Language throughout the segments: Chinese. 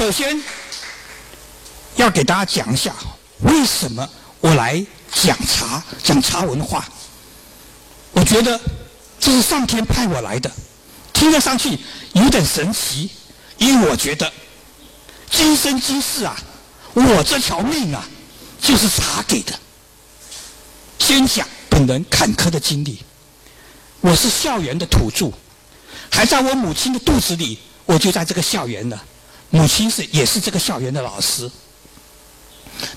首先要给大家讲一下，为什么我来讲茶、讲茶文化。我觉得这是上天派我来的，听得上去有点神奇，因为我觉得今生今世啊，我这条命啊，就是茶给的。先讲本人坎坷的经历，我是校园的土著，还在我母亲的肚子里，我就在这个校园了。母亲是也是这个校园的老师，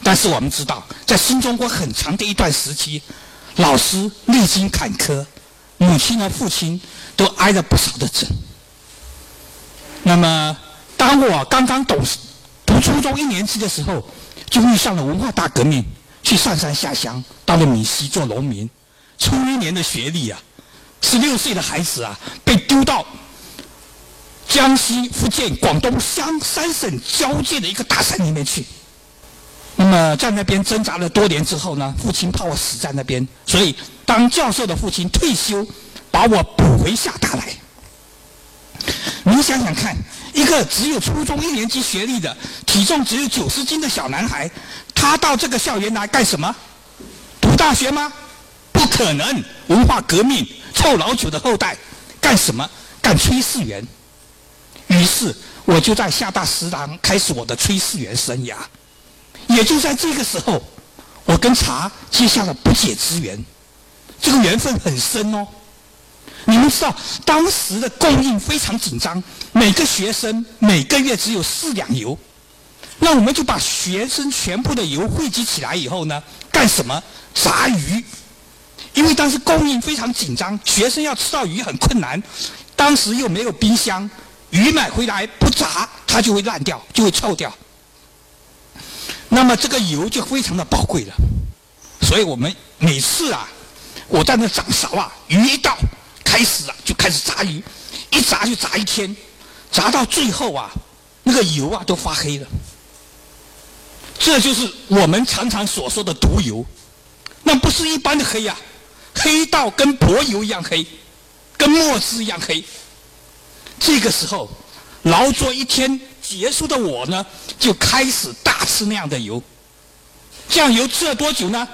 但是我们知道，在新中国很长的一段时期。老师历经坎坷，母亲和父亲都挨了不少的针。那么，当我刚刚懂读初中一年级的时候，就遇上了文化大革命，去上山下乡，到了闽西做农民。初一年的学历啊，十六岁的孩子啊，被丢到江西、福建、广东三三省交界的一个大山里面去。那么在那边挣扎了多年之后呢，父亲怕我死在那边，所以当教授的父亲退休，把我补回厦大来。你想想看，一个只有初中一年级学历的、体重只有九十斤的小男孩，他到这个校园来干什么？读大学吗？不可能！文化革命，臭老九的后代，干什么？干炊事员。于是我就在厦大食堂开始我的炊事员生涯。也就在这个时候，我跟茶结下了不解之缘，这个缘分很深哦。你们知道，当时的供应非常紧张，每个学生每个月只有四两油，那我们就把学生全部的油汇集起来以后呢，干什么？炸鱼。因为当时供应非常紧张，学生要吃到鱼很困难，当时又没有冰箱，鱼买回来不炸它就会烂掉，就会臭掉。那么这个油就非常的宝贵了，所以我们每次啊，我在那掌勺啊，鱼一到，开始啊就开始炸鱼，一炸就炸一天，炸到最后啊，那个油啊都发黑了。这就是我们常常所说的毒油，那不是一般的黑呀，黑到跟柏油一样黑，跟墨汁一样黑。这个时候，劳作一天。结束的我呢，就开始大吃那样的油。酱油吃了多久呢？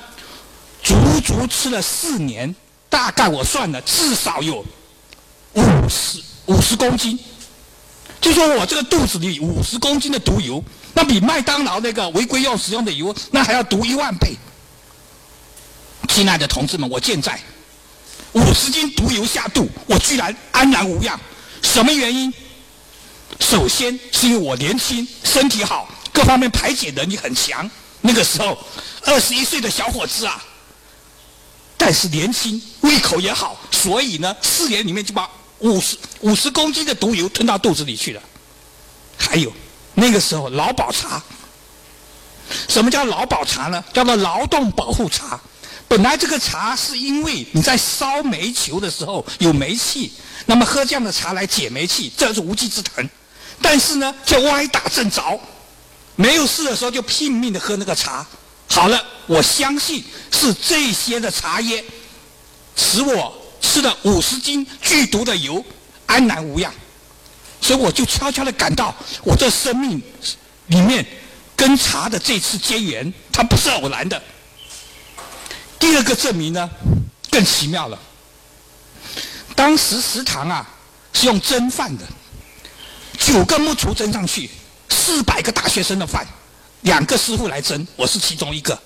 足足吃了四年，大概我算了，至少有五十五十公斤。就说我这个肚子里五十公斤的毒油，那比麦当劳那个违规用使用的油，那还要毒一万倍。亲爱的同志们，我健在，五十斤毒油下肚，我居然安然无恙。什么原因？首先是因为我年轻，身体好，各方面排解能力很强。那个时候，二十一岁的小伙子啊，但是年轻，胃口也好，所以呢，四年里面就把五十五十公斤的毒油吞到肚子里去了。还有那个时候劳保茶，什么叫劳保茶呢？叫做劳动保护茶。本来这个茶是因为你在烧煤球的时候有煤气，那么喝这样的茶来解煤气，这是无稽之谈。但是呢，就歪打正着，没有事的时候就拼命的喝那个茶。好了，我相信是这些的茶叶，使我吃了五十斤剧毒的油，安然无恙。所以我就悄悄的感到，我这生命里面跟茶的这次结缘，它不是偶然的。第二个证明呢，更奇妙了。当时食堂啊是用蒸饭的。九个木厨蒸上去，四百个大学生的饭，两个师傅来蒸，我是其中一个。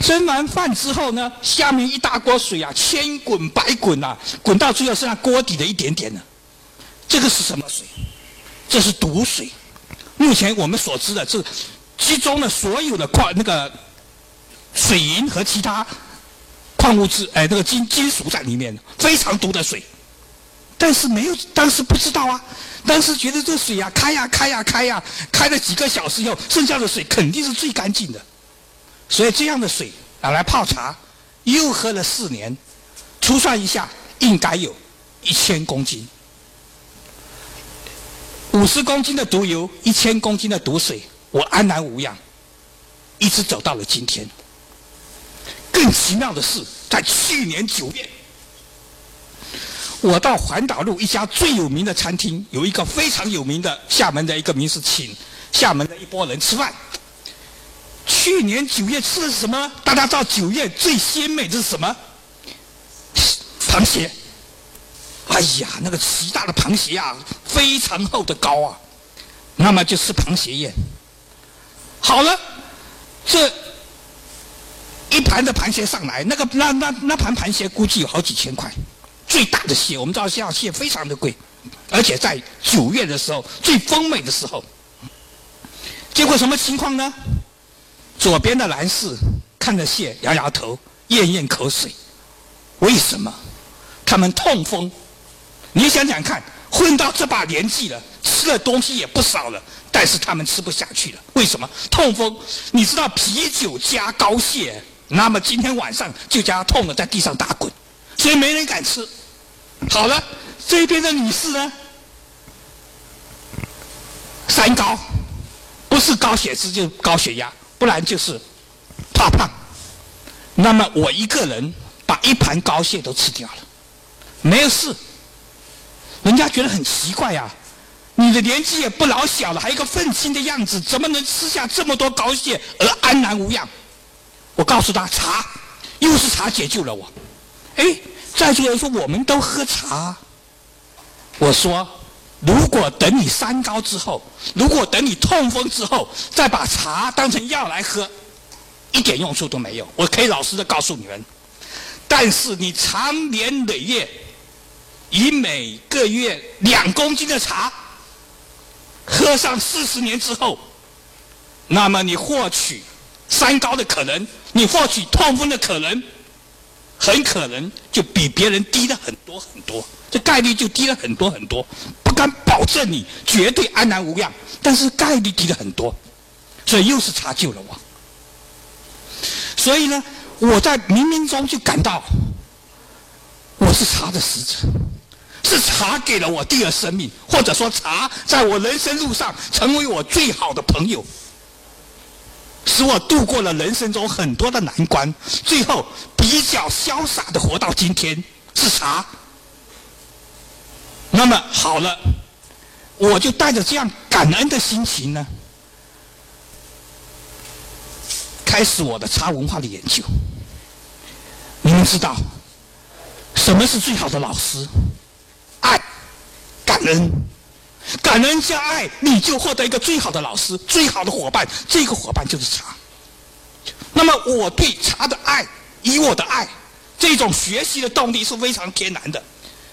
蒸完饭之后呢，下面一大锅水啊，千滚百滚啊，滚到最后剩下锅底的一点点了。这个是什么水？这是毒水。目前我们所知的，这集中了所有的矿那个水银和其他矿物质，哎，那个金金属在里面，非常毒的水。但是没有，当时不知道啊。当时觉得这水呀，开呀开呀开呀，开了几个小时以后，剩下的水肯定是最干净的。所以这样的水拿来泡茶，又喝了四年，粗算一下，应该有一千公斤。五十公斤的毒油，一千公斤的毒水，我安然无恙，一直走到了今天。更奇妙的是，在去年九月。我到环岛路一家最有名的餐厅，有一个非常有名的厦门的一个名士，请厦门的一拨人吃饭。去年九月吃的是什么？大家知道九月最鲜美的是什么？螃蟹。哎呀，那个极大的螃蟹啊，非常厚的膏啊，那么就吃螃蟹宴。好了，这一盘的螃蟹上来，那个那那那盘螃蟹估计有好几千块。最大的蟹，我们知道像蟹非常的贵，而且在九月的时候最丰美的时候。结果什么情况呢？左边的男士看着蟹摇摇头，咽咽口水。为什么？他们痛风。你想想看，混到这把年纪了，吃的东西也不少了，但是他们吃不下去了。为什么？痛风。你知道啤酒加膏蟹，那么今天晚上就将痛的在地上打滚，所以没人敢吃。好了，这边的女士呢，三高，不是高血脂就高血压，不然就是怕胖。那么我一个人把一盘膏蟹都吃掉了，没有事。人家觉得很奇怪呀，你的年纪也不老小了，还一个愤青的样子，怎么能吃下这么多膏蟹而安然无恙？我告诉他，茶，又是茶解救了我。哎，在座人说我们都喝茶。我说，如果等你三高之后，如果等你痛风之后，再把茶当成药来喝，一点用处都没有。我可以老实的告诉你们，但是你长年累月。以每个月两公斤的茶喝上四十年之后，那么你获取三高的可能，你获取痛风的可能，很可能就比别人低了很多很多，这概率就低了很多很多。不敢保证你绝对安然无恙，但是概率低了很多，所以又是茶救了我。所以呢，我在冥冥中就感到我是茶的使者。是茶给了我第二生命，或者说茶在我人生路上成为我最好的朋友，使我度过了人生中很多的难关，最后比较潇洒的活到今天。是茶。那么好了，我就带着这样感恩的心情呢，开始我的茶文化的研究。你们知道，什么是最好的老师？爱，感恩，感恩加爱，你就获得一个最好的老师，最好的伙伴。这个伙伴就是茶。那么我对茶的爱，以我的爱，这种学习的动力是非常天然的。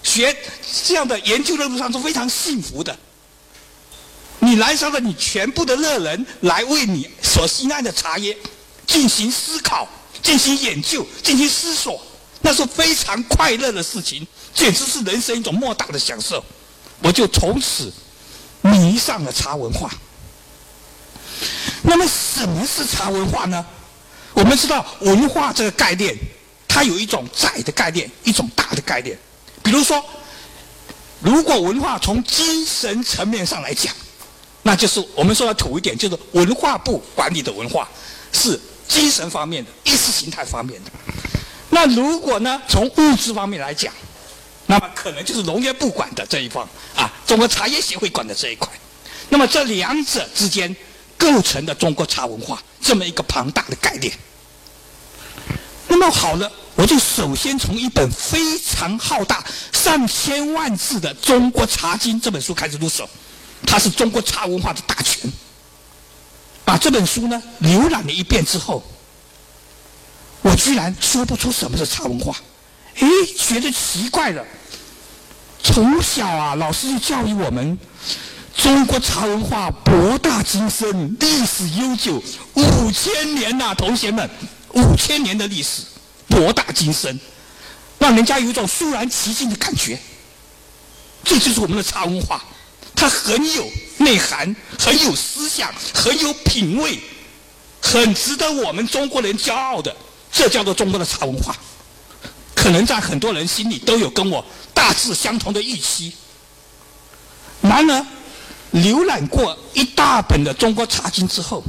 学这样的研究的路上是非常幸福的。你燃烧了你全部的热能，来为你所心爱的茶叶进行思考、进行研究、进行思索。那是非常快乐的事情，简直是人生一种莫大的享受。我就从此迷上了茶文化。那么，什么是茶文化呢？我们知道，文化这个概念，它有一种窄的概念，一种大的概念。比如说，如果文化从精神层面上来讲，那就是我们说的土一点，就是文化部管理的文化是精神方面的、意识形态方面的。那如果呢？从物质方面来讲，那么可能就是农业部管的这一方啊，中国茶叶协会管的这一块。那么这两者之间构成的中国茶文化这么一个庞大的概念。那么好了，我就首先从一本非常浩大、上千万字的《中国茶经》这本书开始入手，它是中国茶文化的大全。把这本书呢浏览了一遍之后。我居然说不出什么是茶文化，哎，觉得奇怪了。从小啊，老师就教育我们，中国茶文化博大精深，历史悠久，五千年呐，同学们，五千年的历史，博大精深，让人家有一种肃然起敬的感觉。这就是我们的茶文化，它很有内涵，很有思想，很有品味，很值得我们中国人骄傲的。这叫做中国的茶文化，可能在很多人心里都有跟我大致相同的预期。然而，浏览过一大本的《中国茶经》之后，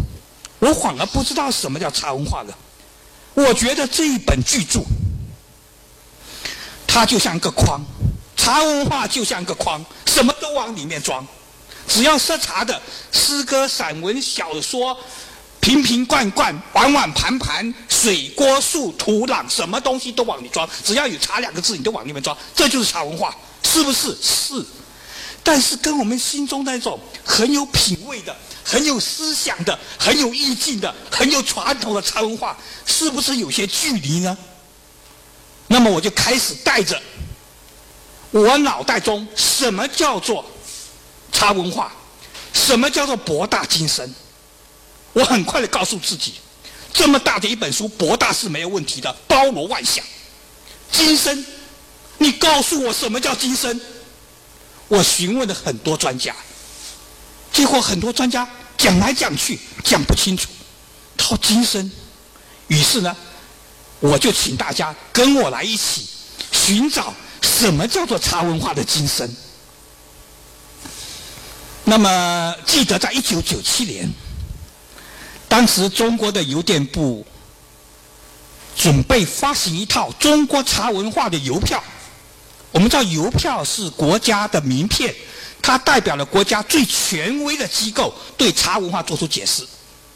我反而不知道什么叫茶文化了。我觉得这一本巨著，它就像一个筐，茶文化就像个筐，什么都往里面装，只要是茶的诗歌、散文、小说。瓶瓶罐罐、碗碗盘盘、水锅树、土壤，什么东西都往里装。只要有“茶”两个字，你都往里面装。这就是茶文化，是不是？是。但是跟我们心中那种很有品味的、很有思想的、很有意境的、很有传统的茶文化，是不是有些距离呢？那么我就开始带着我脑袋中什么叫做茶文化，什么叫做博大精深。我很快的告诉自己，这么大的一本书，博大是没有问题的，包罗万象。今生，你告诉我什么叫今生？我询问了很多专家，结果很多专家讲来讲去讲不清楚。套今生，于是呢，我就请大家跟我来一起寻找什么叫做茶文化的今生。那么，记得在一九九七年。当时中国的邮电部准备发行一套中国茶文化的邮票。我们知道邮票是国家的名片，它代表了国家最权威的机构对茶文化做出解释，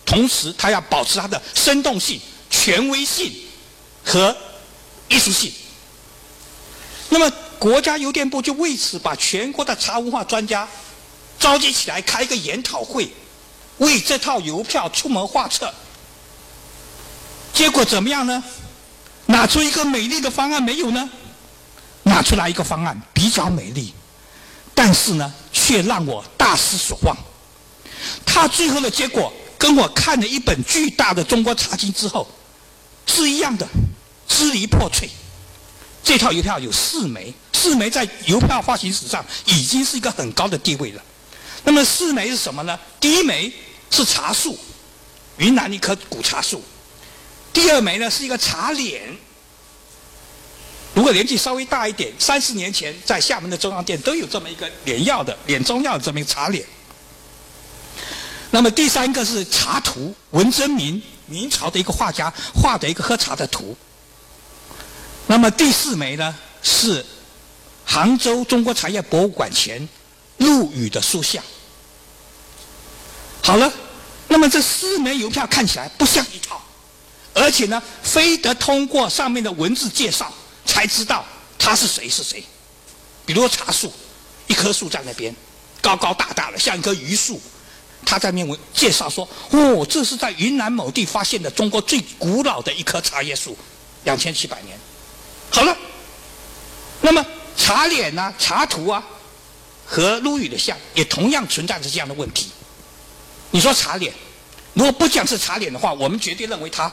同时它要保持它的生动性、权威性和艺术性。那么国家邮电部就为此把全国的茶文化专家召集起来开一个研讨会。为这套邮票出谋划策，结果怎么样呢？拿出一个美丽的方案没有呢？拿出来一个方案比较美丽，但是呢，却让我大失所望。他最后的结果跟我看了一本巨大的中国茶经之后是一样的，支离破碎。这套邮票有四枚，四枚在邮票发行史上已经是一个很高的地位了。那么四枚是什么呢？第一枚是茶树，云南一棵古茶树；第二枚呢是一个茶脸。如果年纪稍微大一点，三十年前在厦门的中央店都有这么一个脸药的、脸中药的这么一个茶脸。那么第三个是茶图，文征明，明朝的一个画家画的一个喝茶的图。那么第四枚呢是杭州中国茶叶博物馆前陆羽的塑像。好了，那么这四枚邮票看起来不像一套，而且呢，非得通过上面的文字介绍才知道他是谁是谁。比如茶树，一棵树在那边，高高大大的，像一棵榆树。他在面文介绍说：“哦，这是在云南某地发现的中国最古老的一棵茶叶树，两千七百年。”好了，那么茶脸啊、茶图啊，和陆羽的像也同样存在着这样的问题。你说茶脸，如果不讲是茶脸的话，我们绝对认为他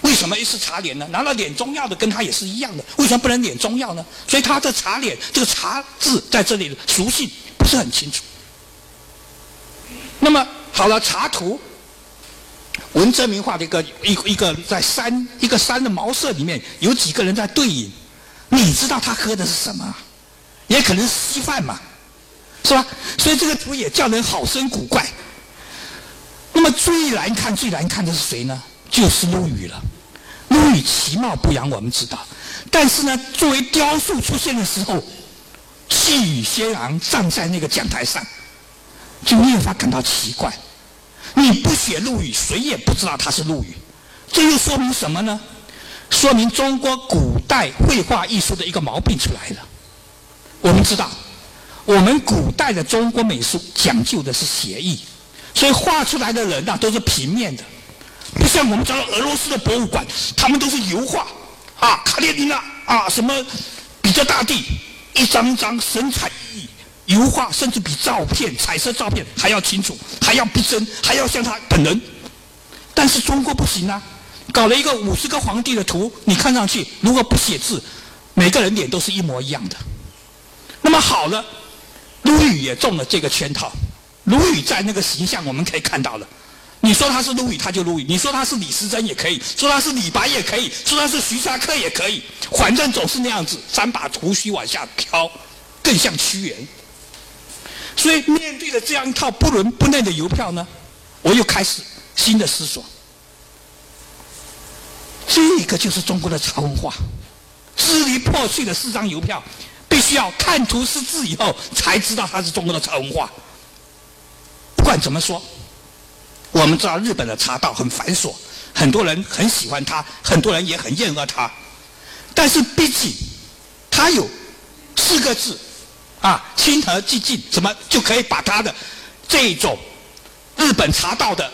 为什么是茶脸呢？难道脸中药的跟他也是一样的？为什么不能脸中药呢？所以他的茶脸这个茶字在这里的属性不是很清楚。那么好了，茶图，文征明画的一个一一个在山一个山的茅舍里面有几个人在对饮，你知道他喝的是什么？也可能是稀饭嘛，是吧？所以这个图也叫人好生古怪。那么最难看、最难看的是谁呢？就是陆羽了。陆羽其貌不扬，我们知道，但是呢，作为雕塑出现的时候，气宇轩昂，站在那个讲台上，就越发感到奇怪。你不写陆羽，谁也不知道他是陆羽。这又说明什么呢？说明中国古代绘画艺术的一个毛病出来了。我们知道，我们古代的中国美术讲究的是写意。所以画出来的人呐，都是平面的，不像我们讲俄罗斯的博物馆，他们都是油画，啊，卡列尼娜啊，什么比较大地，一张张神采奕奕，油画甚至比照片、彩色照片还要清楚，还要逼真，还要像他本人。但是中国不行啊，搞了一个五十个皇帝的图，你看上去如果不写字，每个人脸都是一模一样的。那么好了，陆羽也中了这个圈套。陆羽在那个形象，我们可以看到了。你说他是陆羽，他就陆羽；你说他是李时珍也可以，说他是李白也可以，说他是徐霞客也可以，反正总是那样子，三把胡须往下飘，更像屈原。所以面对着这样一套不伦不类的邮票呢，我又开始新的思索。这个就是中国的茶文化，支离破碎的四张邮票必须要看图识字以后才知道它是中国的茶文化。不管怎么说，我们知道日本的茶道很繁琐，很多人很喜欢它，很多人也很厌恶它。但是毕竟它有四个字啊，亲和寂静，怎么就可以把它的这种日本茶道的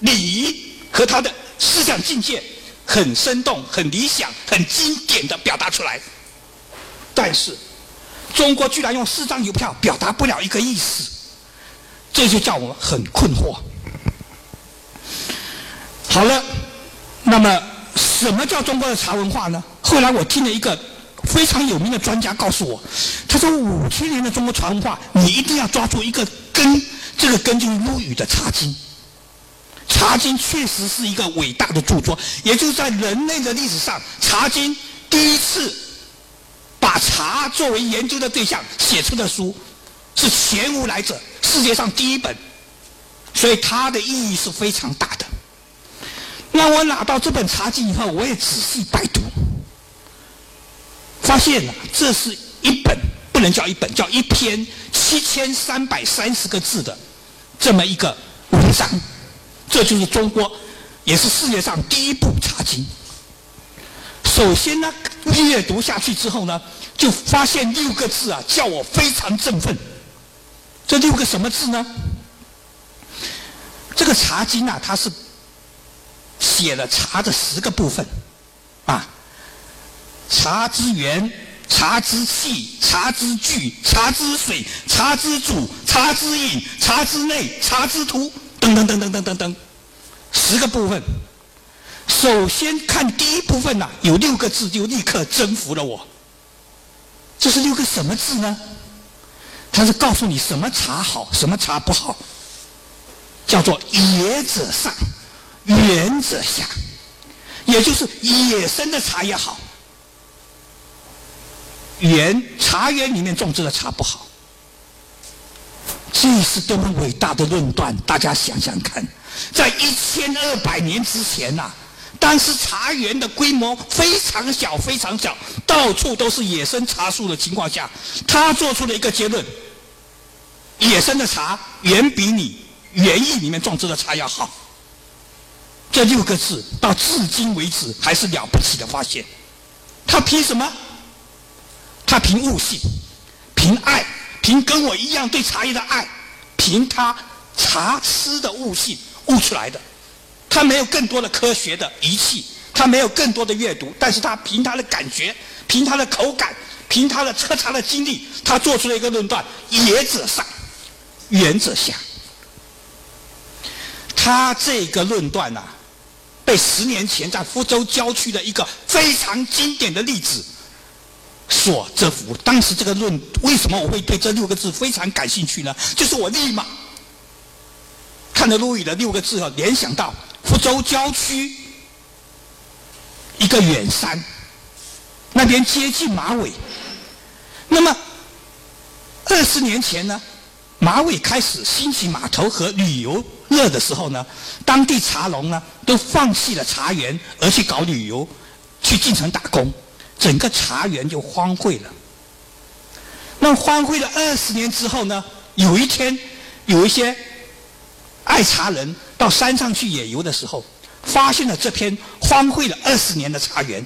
礼仪和它的思想境界很生动、很理想、很经典的表达出来？但是中国居然用四张邮票表达不了一个意思。这就叫我们很困惑。好了，那么什么叫中国的茶文化呢？后来我听了一个非常有名的专家告诉我，他说五千年的中国茶文化，你一定要抓住一个根，这个根就是陆羽的《茶经》。《茶经》确实是一个伟大的著作，也就是在人类的历史上，《茶经》第一次把茶作为研究的对象写出的书，是前无来者。世界上第一本，所以它的意义是非常大的。那我拿到这本《茶经》以后，我也仔细拜读，发现了这是一本不能叫一本，叫一篇七千三百三十个字的这么一个文章。这就是中国，也是世界上第一部《茶经》。首先呢，阅读下去之后呢，就发现六个字啊，叫我非常振奋。这六个什么字呢？这个《茶经》啊，它是写了茶的十个部分，啊，茶之源、茶之气、茶之具、茶之水、茶之主、茶之饮、茶之内、茶之图，等等等等等等等，十个部分。首先看第一部分呐，有六个字就立刻征服了我。这是六个什么字呢？他是告诉你什么茶好，什么茶不好，叫做野者上，原者下，也就是野生的茶也好，园茶园里面种植的茶不好，这是多么伟大的论断！大家想想看，在一千二百年之前呐，当时茶园的规模非常小，非常小，到处都是野生茶树的情况下，他做出了一个结论。野生的茶远比你园艺里面种植的茶要好。这六个字到至今为止还是了不起的发现。他凭什么？他凭悟性，凭爱，凭跟我一样对茶叶的爱，凭他茶师的悟性悟出来的。他没有更多的科学的仪器，他没有更多的阅读，但是他凭他的感觉，凭他的口感，凭他的喝茶的经历，他做出了一个论断：野者上。原则下，他这个论断呐，被十年前在福州郊区的一个非常经典的例子所折服。当时这个论，为什么我会对这六个字非常感兴趣呢？就是我立马看到陆羽的六个字后，联想到福州郊区一个远山，那边接近马尾。那么二十年前呢？马尾开始兴起码头和旅游热的时候呢，当地茶农呢都放弃了茶园，而去搞旅游，去进城打工，整个茶园就荒废了。那荒废了二十年之后呢，有一天有一些爱茶人到山上去野游的时候，发现了这片荒废了二十年的茶园。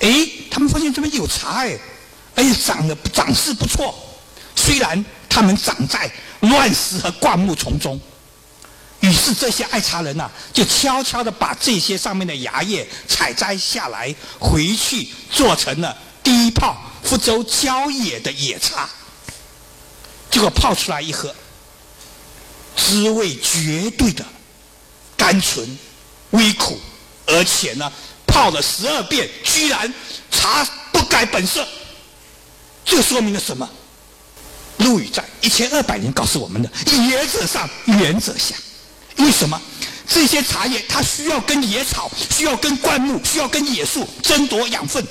哎，他们发现这边有茶哎，而且长得长势不错，虽然。他们长在乱石和灌木丛中，于是这些爱茶人呐，就悄悄的把这些上面的芽叶采摘下来，回去做成了第一泡福州郊野的野茶。结果泡出来一喝，滋味绝对的甘醇、微苦，而且呢，泡了十二遍，居然茶不改本色。这说明了什么？陆羽在一千二百年告诉我们的：野者上，原者下。为什么？这些茶叶它需要跟野草、需要跟灌木、需要跟野树争夺养分，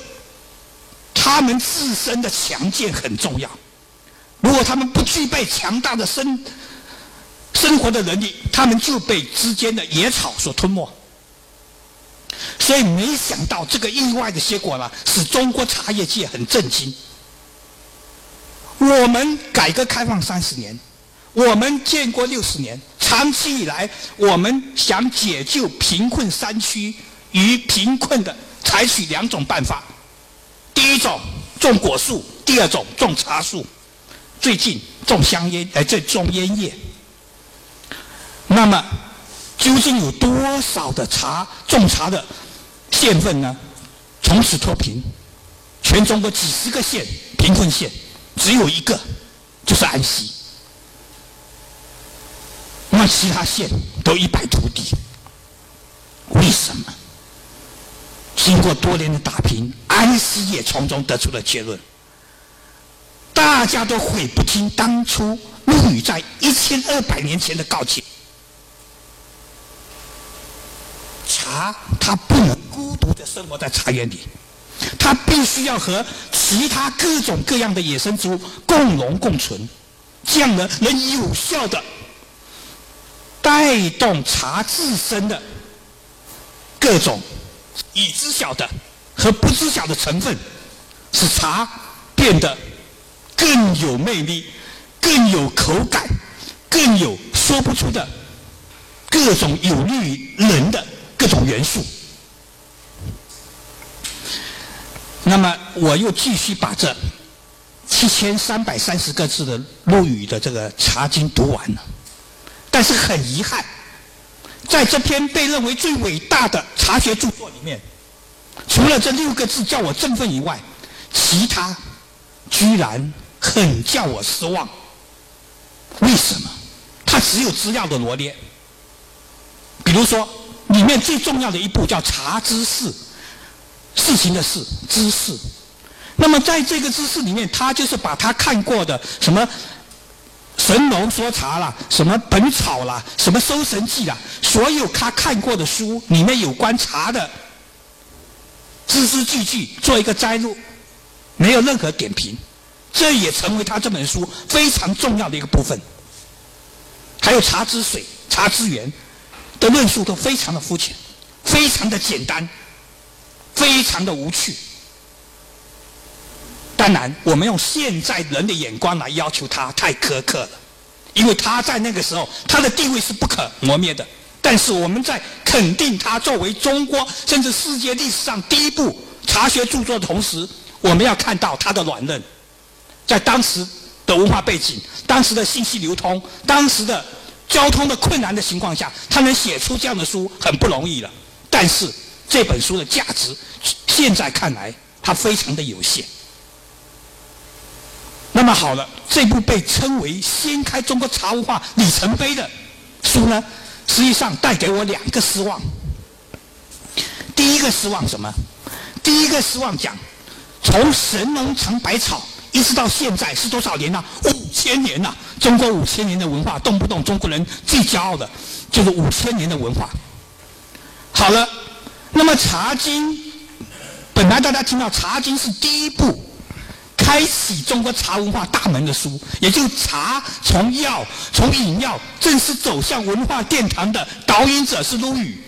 它们自身的强健很重要。如果它们不具备强大的生生活的能力，它们就被之间的野草所吞没。所以，没想到这个意外的结果呢，使中国茶叶界很震惊。我们改革开放三十年，我们建国六十年，长期以来，我们想解救贫困山区与贫困的，采取两种办法：第一种种果树，第二种种茶树。最近种香烟，哎，这种烟叶。那么，究竟有多少的茶种茶的县份呢？从此脱贫，全中国几十个县贫困县，只有一个，就是安溪。那其他县都一败涂地。为什么？经过多年的打拼，安溪也从中得出了结论。大家都悔不听当初陆羽在一千二百年前的告诫。茶，它不能孤独的生活在茶园里，它必须要和其他各种各样的野生植物共荣共存，这样呢，能有效的带动茶自身的各种已知晓的和不知晓的成分，使茶变得。更有魅力，更有口感，更有说不出的各种有利于人的各种元素。那么，我又继续把这七千三百三十个字的陆羽的这个《茶经》读完了。但是很遗憾，在这篇被认为最伟大的茶学著作里面，除了这六个字叫我振奋以外，其他居然。很叫我失望。为什么？它只有资料的罗列。比如说，里面最重要的一步叫茶知识，事情的事，知识。那么在这个知识里面，他就是把他看过的什么《神农说茶》啦，什么《本草》啦，什么《搜神记》啦，所有他看过的书里面有关茶的字字句句做一个摘录，没有任何点评。这也成为他这本书非常重要的一个部分。还有茶之水、茶之源的论述都非常的肤浅，非常的简单，非常的无趣。当然，我们用现在人的眼光来要求他太苛刻了，因为他在那个时候他的地位是不可磨灭的。但是我们在肯定他作为中国甚至世界历史上第一部茶学著作的同时，我们要看到他的软韧。在当时的文化背景、当时的信息流通、当时的交通的困难的情况下，他能写出这样的书很不容易了。但是这本书的价值，现在看来它非常的有限。那么好了，这部被称为掀开中国茶文化里程碑的书呢，实际上带给我两个失望。第一个失望什么？第一个失望讲，从神农尝百草。一直到现在是多少年呢？五千年呐！中国五千年的文化，动不动中国人最骄傲的，就是五千年的文化。好了，那么《茶经》，本来大家听到《茶经》是第一部开启中国茶文化大门的书，也就茶从药从饮料正式走向文化殿堂的导引者是陆羽。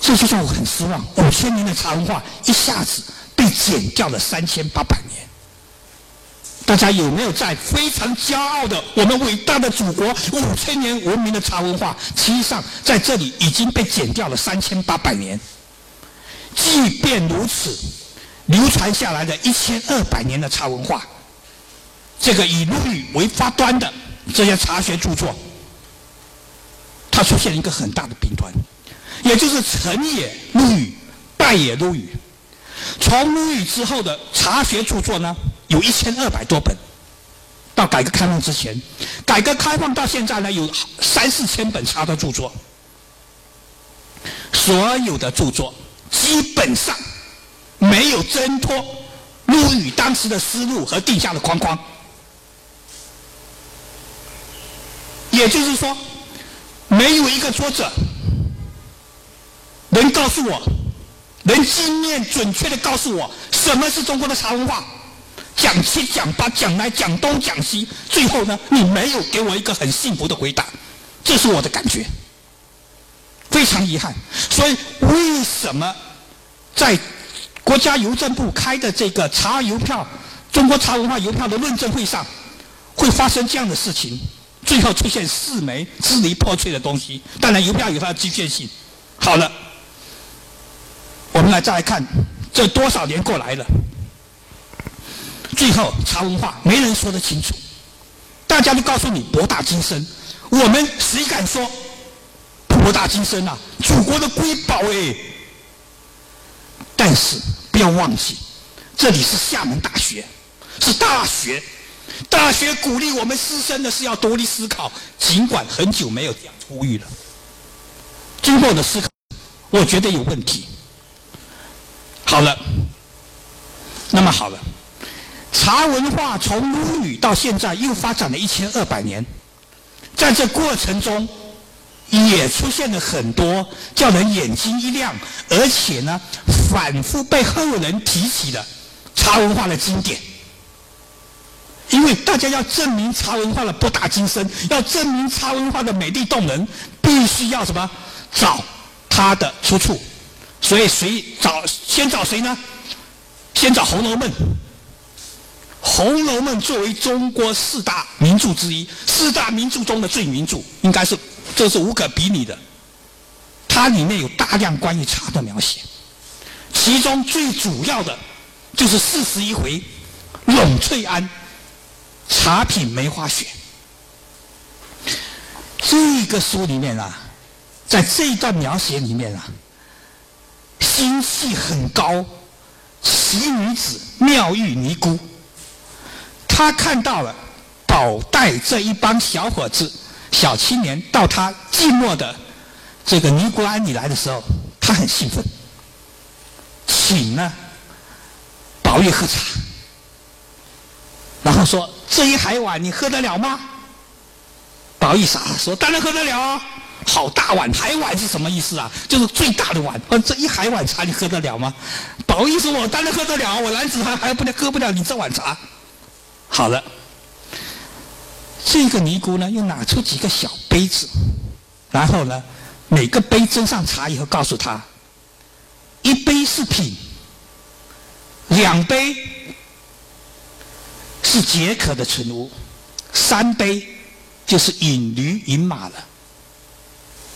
这就让我很失望，五千年的茶文化一下子。被减掉了三千八百年，大家有没有在非常骄傲的我们伟大的祖国五千年文明的茶文化，实际上在这里已经被减掉了三千八百年。即便如此，流传下来的一千二百年的茶文化，这个以陆羽为发端的这些茶学著作，它出现了一个很大的弊端，也就是成也陆羽，败也陆羽。从陆羽之后的茶学著作呢，有一千二百多本。到改革开放之前，改革开放到现在呢，有三四千本茶的著作。所有的著作基本上没有挣脱陆羽当时的思路和定下的框框。也就是说，没有一个作者能告诉我。能经验准确的告诉我什么是中国的茶文化？讲七讲八讲来讲东讲西，最后呢，你没有给我一个很幸福的回答，这是我的感觉，非常遗憾。所以，为什么在国家邮政部开的这个茶邮票中国茶文化邮票的论证会上会发生这样的事情，最后出现四枚支离破碎的东西。当然，邮票有它的局限性。好了，我们来再来看，这多少年过来了，最后茶文化没人说得清楚，大家都告诉你博大精深，我们谁敢说博大精深啊？祖国的瑰宝哎！但是不要忘记，这里是厦门大学，是大学，大学鼓励我们师生的是要独立思考。尽管很久没有这样呼吁了，经过我的思考，我觉得有问题。好了，那么好了，茶文化从巫语到现在又发展了一千二百年，在这过程中。也出现了很多叫人眼睛一亮，而且呢反复被后人提起的茶文化的经典。因为大家要证明茶文化的博大精深，要证明茶文化的美丽动人，必须要什么？找它的出处。所以谁找？先找谁呢？先找《红楼梦》。《红楼梦》作为中国四大名著之一，四大名著中的最名著，应该是。这是无可比拟的，它里面有大量关于茶的描写，其中最主要的就是四十一回咏翠庵茶品梅花雪。这个书里面啊，在这一段描写里面啊，心气很高，奇女子妙玉尼姑，他看到了宝黛这一帮小伙子。小青年到他寂寞的这个尼姑庵里来的时候，他很兴奋，请呢宝玉喝茶，然后说：“这一海碗你喝得了吗？”宝玉傻了，说：“当然喝得了！好大碗，海碗是什么意思啊？就是最大的碗。这一海碗茶你喝得了吗？”宝玉说：“我当然喝得了，我男子汉还不能喝不了你这碗茶。”好了。这个尼姑呢，又拿出几个小杯子，然后呢，每个杯斟上茶以后，告诉他，一杯是品，两杯是解渴的存物，三杯就是引驴引马了。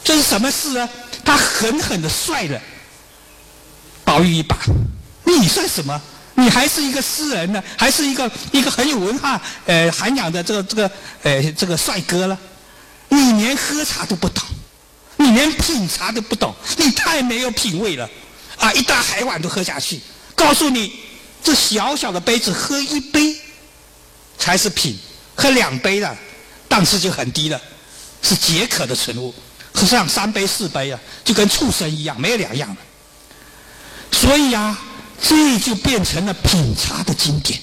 这是什么事呢？他狠狠的摔了宝玉一把，你算什么？你还是一个诗人呢，还是一个一个很有文化呃涵养的这个这个呃这个帅哥了？你连喝茶都不懂，你连品茶都不懂，你太没有品味了啊！一大海碗都喝下去，告诉你，这小小的杯子喝一杯才是品，喝两杯了档次就很低了，是解渴的存物。喝上三杯四杯啊，就跟畜生一样，没有两样了。所以呀。这就变成了品茶的经典，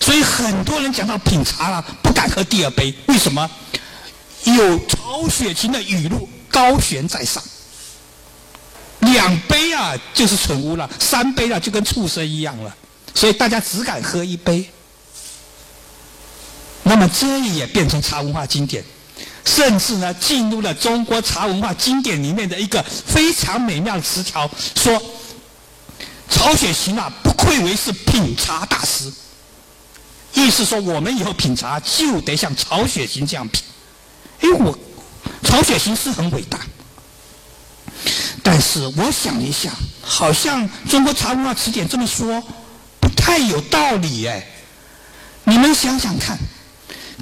所以很多人讲到品茶了，不敢喝第二杯。为什么？有曹雪芹的语录高悬在上。两杯啊，就是蠢物了；三杯啊，就跟畜生一样了。所以大家只敢喝一杯。那么这也变成茶文化经典，甚至呢，进入了中国茶文化经典里面的一个非常美妙的词条，说。曹雪芹啊，不愧为是品茶大师。意思说，我们以后品茶就得像曹雪芹这样品。哎，我曹雪芹是很伟大，但是我想一想，好像中国茶文化词典这么说不太有道理哎。你们想想看，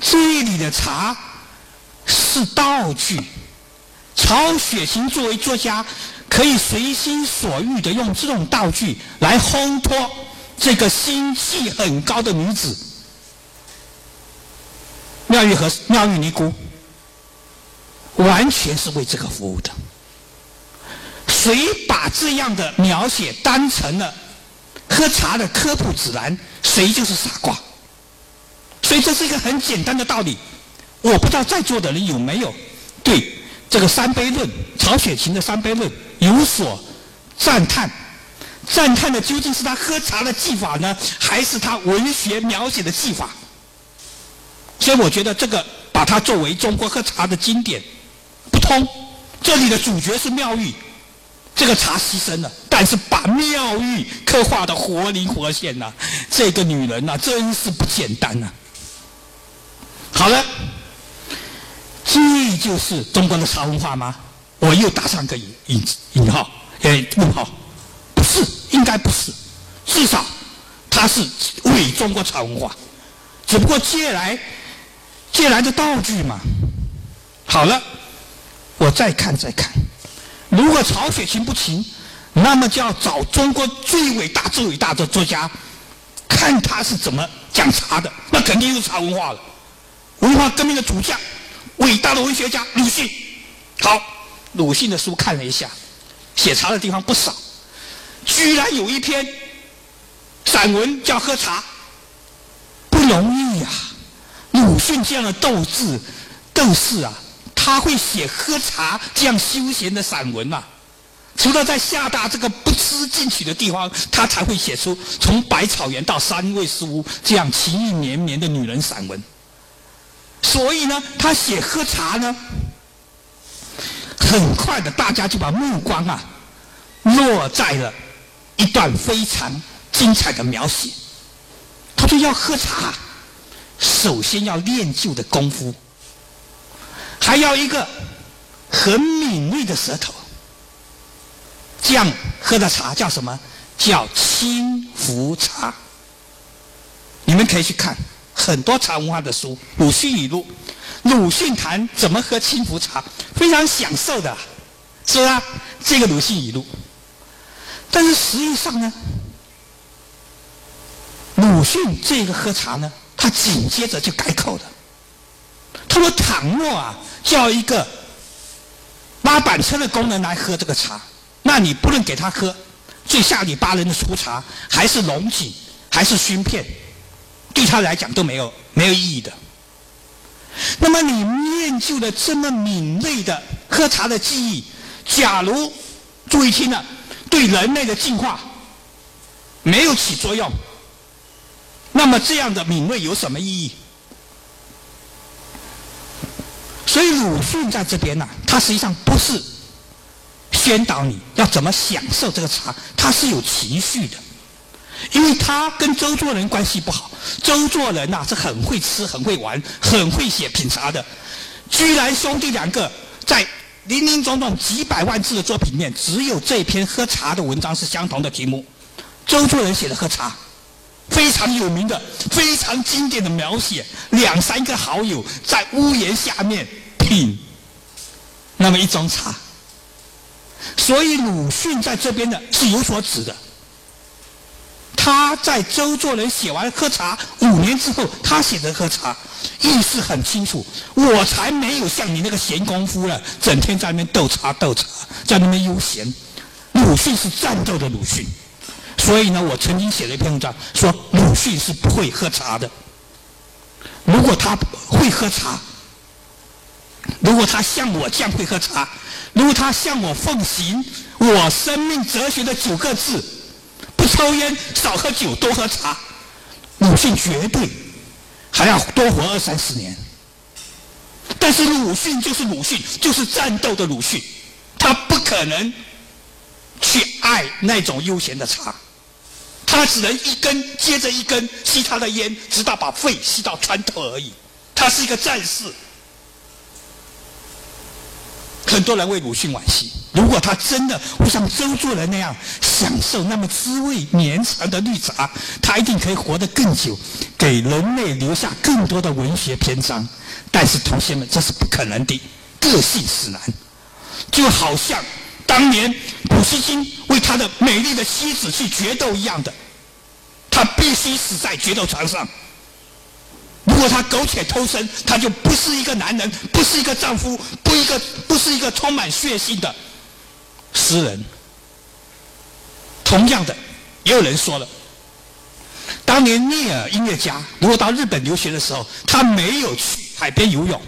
这里的茶是道具，曹雪芹作为作家。可以随心所欲的用这种道具来烘托这个心气很高的女子，妙玉和妙玉尼姑，完全是为这个服务的。谁把这样的描写当成了喝茶的科普指南，谁就是傻瓜。所以这是一个很简单的道理。我不知道在座的人有没有对这个三杯论，曹雪芹的三杯论。有所赞叹，赞叹的究竟是他喝茶的技法呢，还是他文学描写的技法？所以我觉得这个把它作为中国喝茶的经典不通。这里的主角是妙玉，这个茶牺牲了，但是把妙玉刻画的活灵活现呐。这个女人呐，真是不简单呐。好了，这就是中国的茶文化吗？我又打上个引引引号，哎，问号，不是，应该不是，至少它是伪中国茶文化，只不过借来借来的道具嘛。好了，我再看再看。如果曹雪芹不行，那么就要找中国最伟大、最伟大的作家，看他是怎么讲茶的。那肯定是茶文化了，文化革命的主将，伟大的文学家鲁迅。好，鲁迅的书看了一下，写茶的地方不少，居然有一篇散文叫《喝茶》，不容易呀。鲁迅这样的斗志、斗士啊！他会写喝茶这样休闲的散文呐，除了在厦大这个不思进取的地方，他才会写出从百草园到三味书屋这样情意绵绵的女人散文。所以呢，他写喝茶呢，很快的大家就把目光啊落在了一段非常精彩的描写。他说要喝茶，首先要练就的功夫。还要一个很敏锐的舌头，这样喝的茶叫什么？叫清福茶。你们可以去看很多茶文化的书，《鲁迅语录》，鲁迅谈怎么喝清福茶，非常享受的，是吧？这个《鲁迅语录》，但是实际上呢，鲁迅这个喝茶呢，他紧接着就改口了。他说：“倘若啊。”叫一个拉板车的工人来喝这个茶，那你不能给他喝最下里巴人的粗茶，还是龙井，还是熏片，对他来讲都没有没有意义的。那么你练就了这么敏锐的喝茶的技艺，假如注意听了，对人类的进化没有起作用，那么这样的敏锐有什么意义？所以鲁迅在这边呢，他实际上不是宣导你要怎么享受这个茶，他是有情绪的，因为他跟周作人关系不好。周作人呐是很会吃、很会玩、很会写品茶的，居然兄弟两个在林林总总几百万字的作品里面，只有这篇喝茶的文章是相同的题目。周作人写的喝茶，非常有名的、非常经典的描写，两三个好友在屋檐下面。品那么一种茶，所以鲁迅在这边的是有所指的。他在周作人写完喝茶五年之后，他写的喝茶意思很清楚。我才没有像你那个闲工夫了，整天在那边斗茶斗茶，在那边悠闲。鲁迅是战斗的鲁迅，所以呢，我曾经写了一篇文章，说鲁迅是不会喝茶的。如果他会喝茶。如果他像我这样会喝茶，如果他像我奉行我生命哲学的九个字：不抽烟、少喝酒、多喝茶，鲁迅绝对还要多活二三十年。但是鲁迅就是鲁迅，就是战斗的鲁迅，他不可能去爱那种悠闲的茶，他只能一根接着一根吸他的烟，直到把肺吸到穿透而已。他是一个战士。很多人为鲁迅惋惜。如果他真的会像周作人那样享受那么滋味绵长的绿茶，他一定可以活得更久，给人类留下更多的文学篇章。但是同学们，这是不可能的，个性使然。就好像当年普希金为他的美丽的妻子去决斗一样的，他必须死在决斗场上。如果他苟且偷生，他就不是一个男人，不是一个丈夫，不一个不是一个充满血性的诗人。同样的，也有人说了，当年聂耳音乐家如果到日本留学的时候，他没有去海边游泳，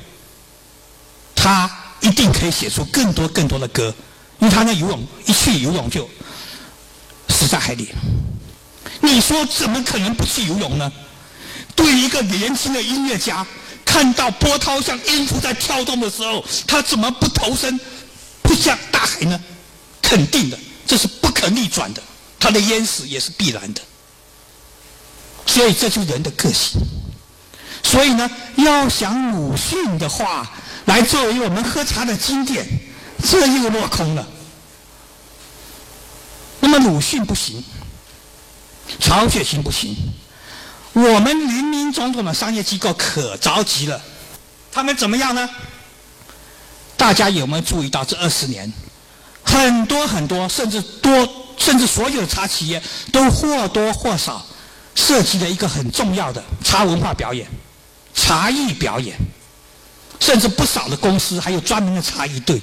他一定可以写出更多更多的歌，因为他那游泳一去游泳就死在海里。你说怎么可能不去游泳呢？对一个年轻的音乐家，看到波涛像音符在跳动的时候，他怎么不投身不向大海呢？肯定的，这是不可逆转的，他的淹死也是必然的。所以这就是人的个性。所以呢，要想鲁迅的话来作为我们喝茶的经典，这又落空了。那么鲁迅不行，曹雪芹不行，我们林林总总的商业机构可着急了。他们怎么样呢？大家有没有注意到这二十年，很多很多，甚至多，甚至所有茶企业都或多或少涉及了一个很重要的茶文化表演。茶艺表演，甚至不少的公司还有专门的茶艺队，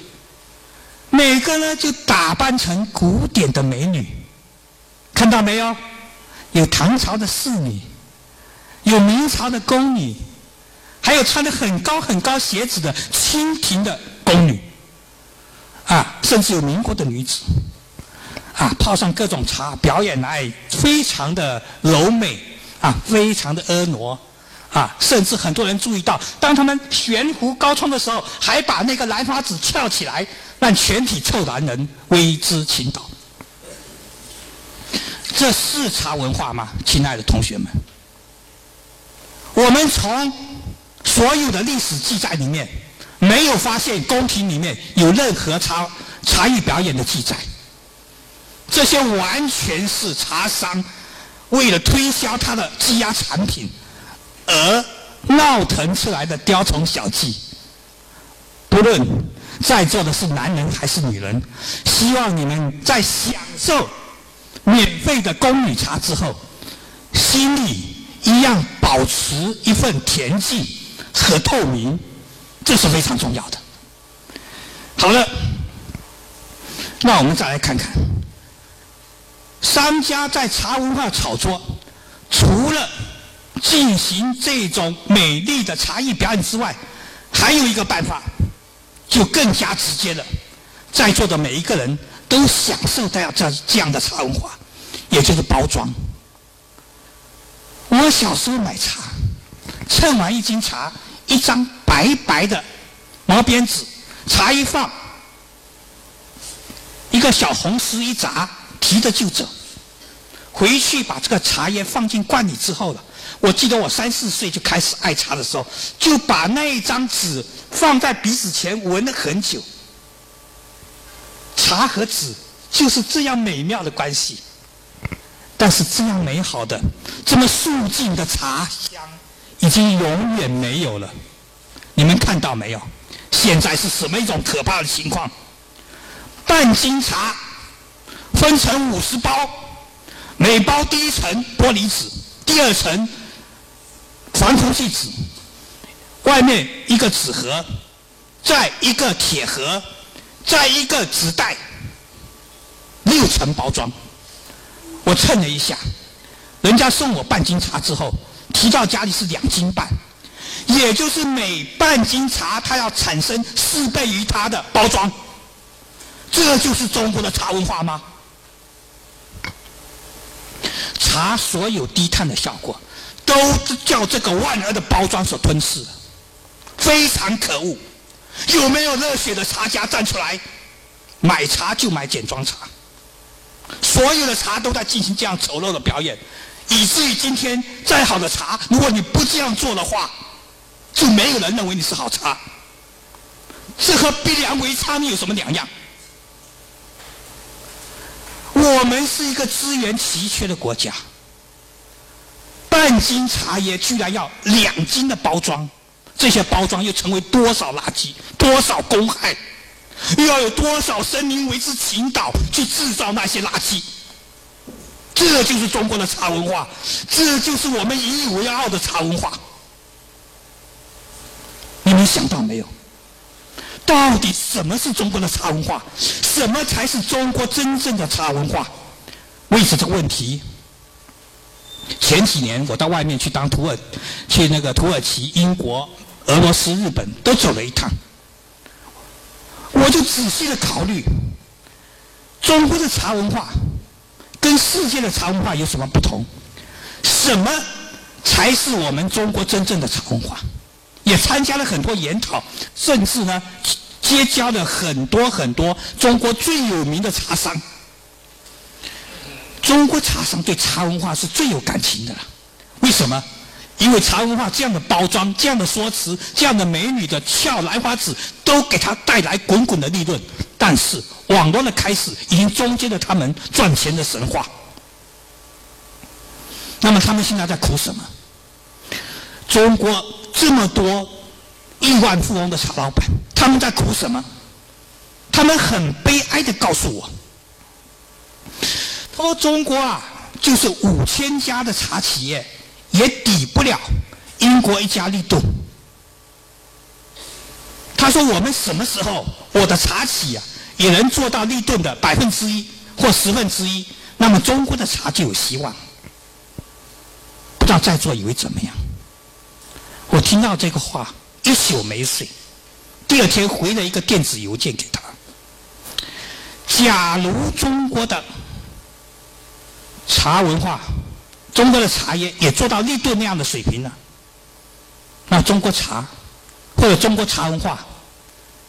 每个呢就打扮成古典的美女，看到没有？有唐朝的侍女，有明朝的宫女，还有穿的很高很高鞋子的清廷的宫女，啊，甚至有民国的女子，啊，泡上各种茶表演来，非常的柔美，啊，非常的婀娜。啊，甚至很多人注意到，当他们悬壶高窗的时候，还把那个兰花指翘起来，让全体臭男人为之倾倒。这是茶文化吗，亲爱的同学们？我们从所有的历史记载里面，没有发现宫廷里面有任何茶茶艺表演的记载。这些完全是茶商为了推销他的积压产品。而闹腾出来的雕虫小技，不论在座的是男人还是女人，希望你们在享受免费的宫女茶之后，心里一样保持一份恬静和透明，这是非常重要的。好了，那我们再来看看，商家在茶文化炒作，除了。进行这种美丽的茶艺表演之外，还有一个办法，就更加直接了。在座的每一个人都享受到这这样的茶文化，也就是包装。我小时候买茶，称完一斤茶，一张白白的毛边纸，茶一放，一个小红丝一扎，提着就走。回去把这个茶叶放进罐里之后了。我记得我三四岁就开始爱茶的时候，就把那一张纸放在鼻子前闻了很久。茶和纸就是这样美妙的关系，但是这样美好的、这么素净的茶香，已经永远没有了。你们看到没有？现在是什么一种可怕的情况？半斤茶分成五十包，每包第一层玻璃纸，第二层。防空气纸，外面一个纸盒，再一个铁盒，再一个纸袋，六层包装。我称了一下，人家送我半斤茶之后，提到家里是两斤半，也就是每半斤茶它要产生四倍于它的包装。这就是中国的茶文化吗？茶所有低碳的效果。都叫这个万恶的包装所吞噬，非常可恶！有没有热血的茶家站出来？买茶就买简装茶，所有的茶都在进行这样丑陋的表演，以至于今天再好的茶，如果你不这样做的话，就没有人认为你是好茶。这和逼良为娼有什么两样？我们是一个资源奇缺的国家。半斤茶叶居然要两斤的包装，这些包装又成为多少垃圾、多少公害，又要有多少生灵为之倾倒去制造那些垃圾？这就是中国的茶文化，这就是我们引以为傲的茶文化。你们想到没有？到底什么是中国的茶文化？什么才是中国真正的茶文化？为此这个问题。前几年我到外面去当土耳，去那个土耳其、英国、俄罗斯、日本都走了一趟，我就仔细的考虑，中国的茶文化跟世界的茶文化有什么不同？什么才是我们中国真正的茶文化？也参加了很多研讨，甚至呢，结交了很多很多中国最有名的茶商。中国茶商对茶文化是最有感情的了。为什么？因为茶文化这样的包装、这样的说辞、这样的美女的俏兰花指，都给他带来滚滚的利润。但是网络的开始已经终结了他们赚钱的神话。那么他们现在在苦什么？中国这么多亿万富翁的茶老板，他们在苦什么？他们很悲哀的告诉我：“他说中国啊，就是五千家的茶企业。”也抵不了英国一家立顿。他说：“我们什么时候我的茶企啊也能做到立顿的百分之一或十分之一，那么中国的茶就有希望。”不知道在座以为怎么样？我听到这个话一宿没睡，第二天回了一个电子邮件给他。假如中国的茶文化。中国的茶叶也做到立顿那样的水平了，那中国茶或者中国茶文化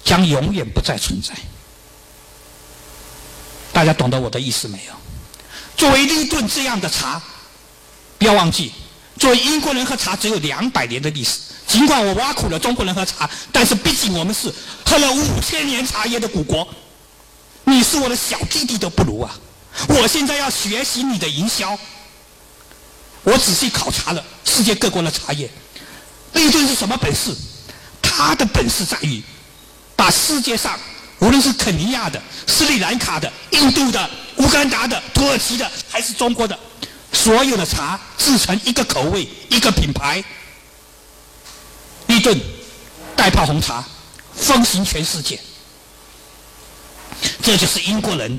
将永远不再存在。大家懂得我的意思没有？作为立顿这样的茶，不要忘记，作为英国人喝茶只有两百年的历史。尽管我挖苦了中国人喝茶，但是毕竟我们是喝了五千年茶叶的古国。你是我的小弟弟都不如啊！我现在要学习你的营销。我仔细考察了世界各国的茶叶，利顿是什么本事？他的本事在于把世界上无论是肯尼亚的、斯里兰卡的、印度的、乌干达的、土耳其的，还是中国的，所有的茶制成一个口味、一个品牌。立顿代泡红茶风行全世界，这就是英国人，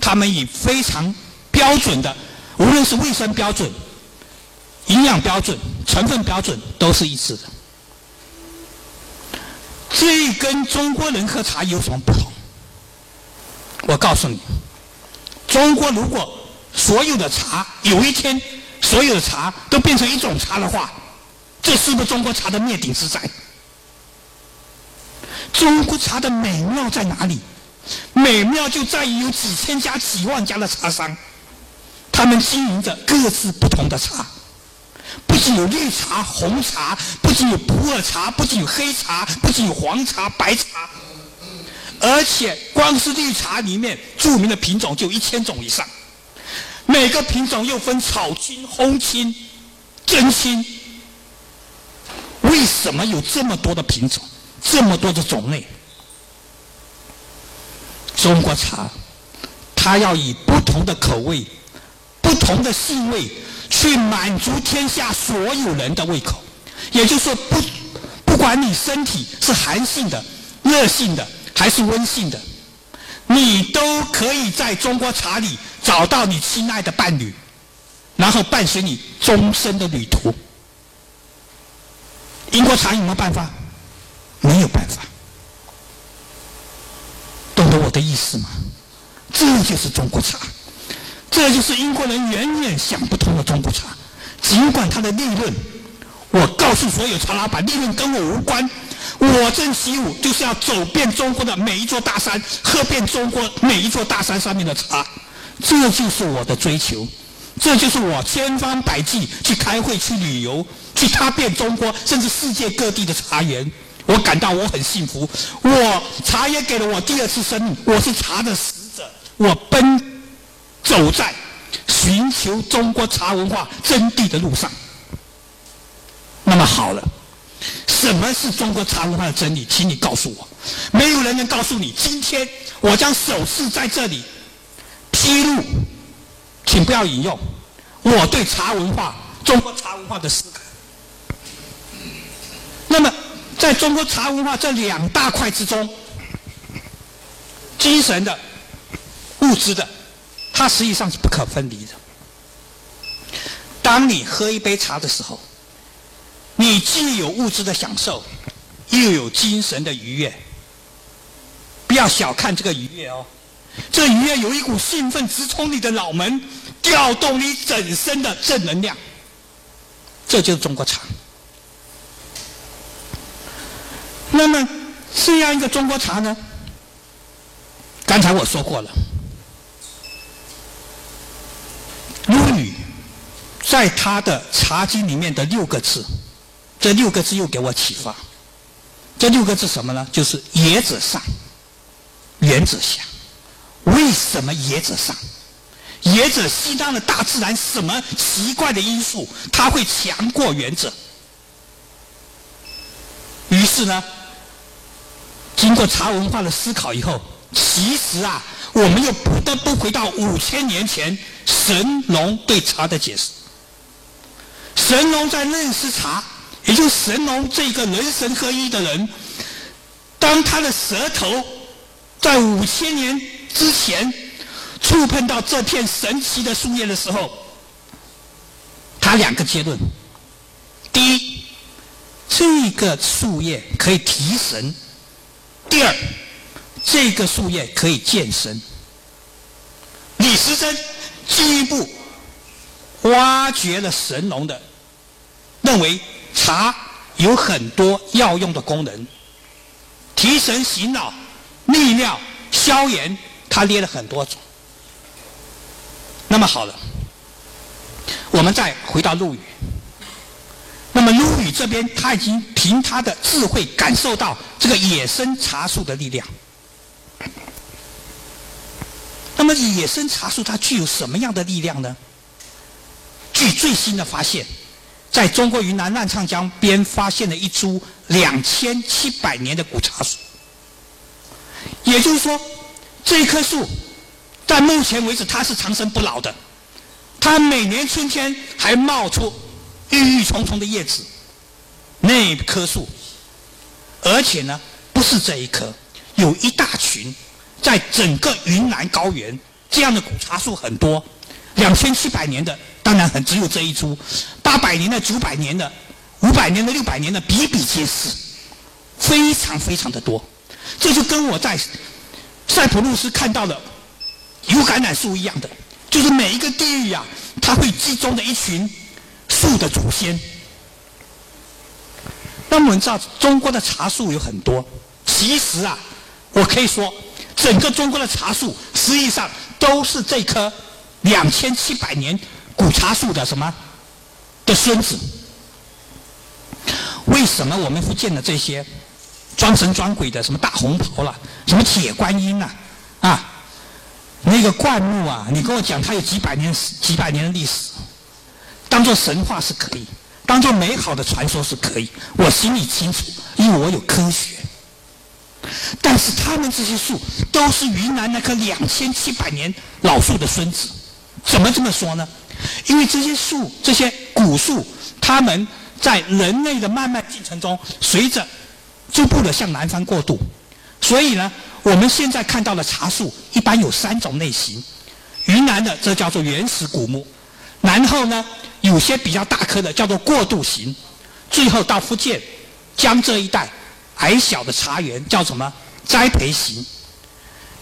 他们以非常标准的，无论是卫生标准。营养标准、成分标准都是一致的，这跟中国人喝茶有什么不同？我告诉你，中国如果所有的茶有一天所有的茶都变成一种茶的话，这是不是中国茶的灭顶之灾？中国茶的美妙在哪里？美妙就在于有几千家、几万家的茶商，他们经营着各自不同的茶。不仅有绿茶、红茶，不仅有普洱茶，不仅有黑茶，不仅有黄茶、白茶，而且光是绿茶里面著名的品种就一千种以上。每个品种又分草青、红青、真青。为什么有这么多的品种，这么多的种类？中国茶，它要以不同的口味、不同的性味。去满足天下所有人的胃口，也就是说，不不管你身体是寒性的、热性的还是温性的，你都可以在中国茶里找到你亲爱的伴侣，然后伴随你终身的旅途。英国茶有没有办法？没有办法。懂得我的意思吗？这就是中国茶。这就是英国人远远想不通的中国茶。尽管它的利润，我告诉所有茶老板，利润跟我无关。我正习武就是要走遍中国的每一座大山，喝遍中国每一座大山上面的茶。这就是我的追求，这就是我千方百计去开会、去旅游、去踏遍中国甚至世界各地的茶园。我感到我很幸福。我茶叶给了我第二次生命，我是茶的使者。我奔。走在寻求中国茶文化真谛的路上。那么好了，什么是中国茶文化的真理？请你告诉我。没有人能告诉你。今天我将首次在这里披露，请不要引用我对茶文化、中国茶文化的思考。那么，在中国茶文化这两大块之中，精神的、物质的。它实际上是不可分离的。当你喝一杯茶的时候，你既有物质的享受，又有精神的愉悦。不要小看这个愉悦哦，这愉悦有一股兴奋直冲你的脑门，调动你整身的正能量。这就是中国茶。那么，这样一个中国茶呢，刚才我说过了，陆羽在他的《茶经》里面的六个字，这六个字又给我启发。这六个字什么呢？就是野者上，远者下。为什么野者上？野者吸纳了大自然什么奇怪的因素，它会强过原者。于是呢，经过茶文化的思考以后，其实啊，我们又不得不回到五千年前神农对茶的解释。神农在认识茶。也就神农这个人神合一的人，当他的舌头在五千年之前触碰到这片神奇的树叶的时候，他两个结论：第一，这个树叶可以提神；第二，这个树叶可以健身。李时珍进一步挖掘了神农的认为。茶有很多药用的功能，提神醒脑、利尿、消炎，他列了很多种。那么好了，我们再回到陆羽。那么陆羽这边，他已经凭他的智慧感受到这个野生茶树的力量。那么野生茶树它具有什么样的力量呢？据最新的发现。在中国云南澜沧江边发现了一株两千七百年的古茶树，也就是说，这一棵树在目前为止它是长生不老的，它每年春天还冒出郁郁葱葱的叶子。那棵树，而且呢，不是这一棵，有一大群，在整个云南高原这样的古茶树很多，两千七百年的。当然很只有这一株，八百年的、九百年的、五百年的、六百年的比比皆是，非常非常的多。这就跟我在塞浦路斯看到的有橄榄树一样的，就是每一个地域啊，它会集中的一群树的祖先。那么我们知道中国的茶树有很多，其实啊，我可以说整个中国的茶树实际上都是这棵两千七百年。古茶树的什么的孙子？为什么我们福建的这些装神装鬼的什么大红袍了，什么铁观音呐，啊，那个灌木啊，你跟我讲它有几百年、几百年的历史，当做神话是可以，当做美好的传说是可以，我心里清楚，因为我有科学。但是他们这些树都是云南那棵两千七百年老树的孙子，怎么这么说呢？因为这些树，这些古树，它们在人类的漫漫进程中，随着逐步的向南方过渡，所以呢，我们现在看到的茶树一般有三种类型。云南的这叫做原始古木，然后呢，有些比较大棵的叫做过渡型，最后到福建江浙一带矮小的茶园叫什么栽培型，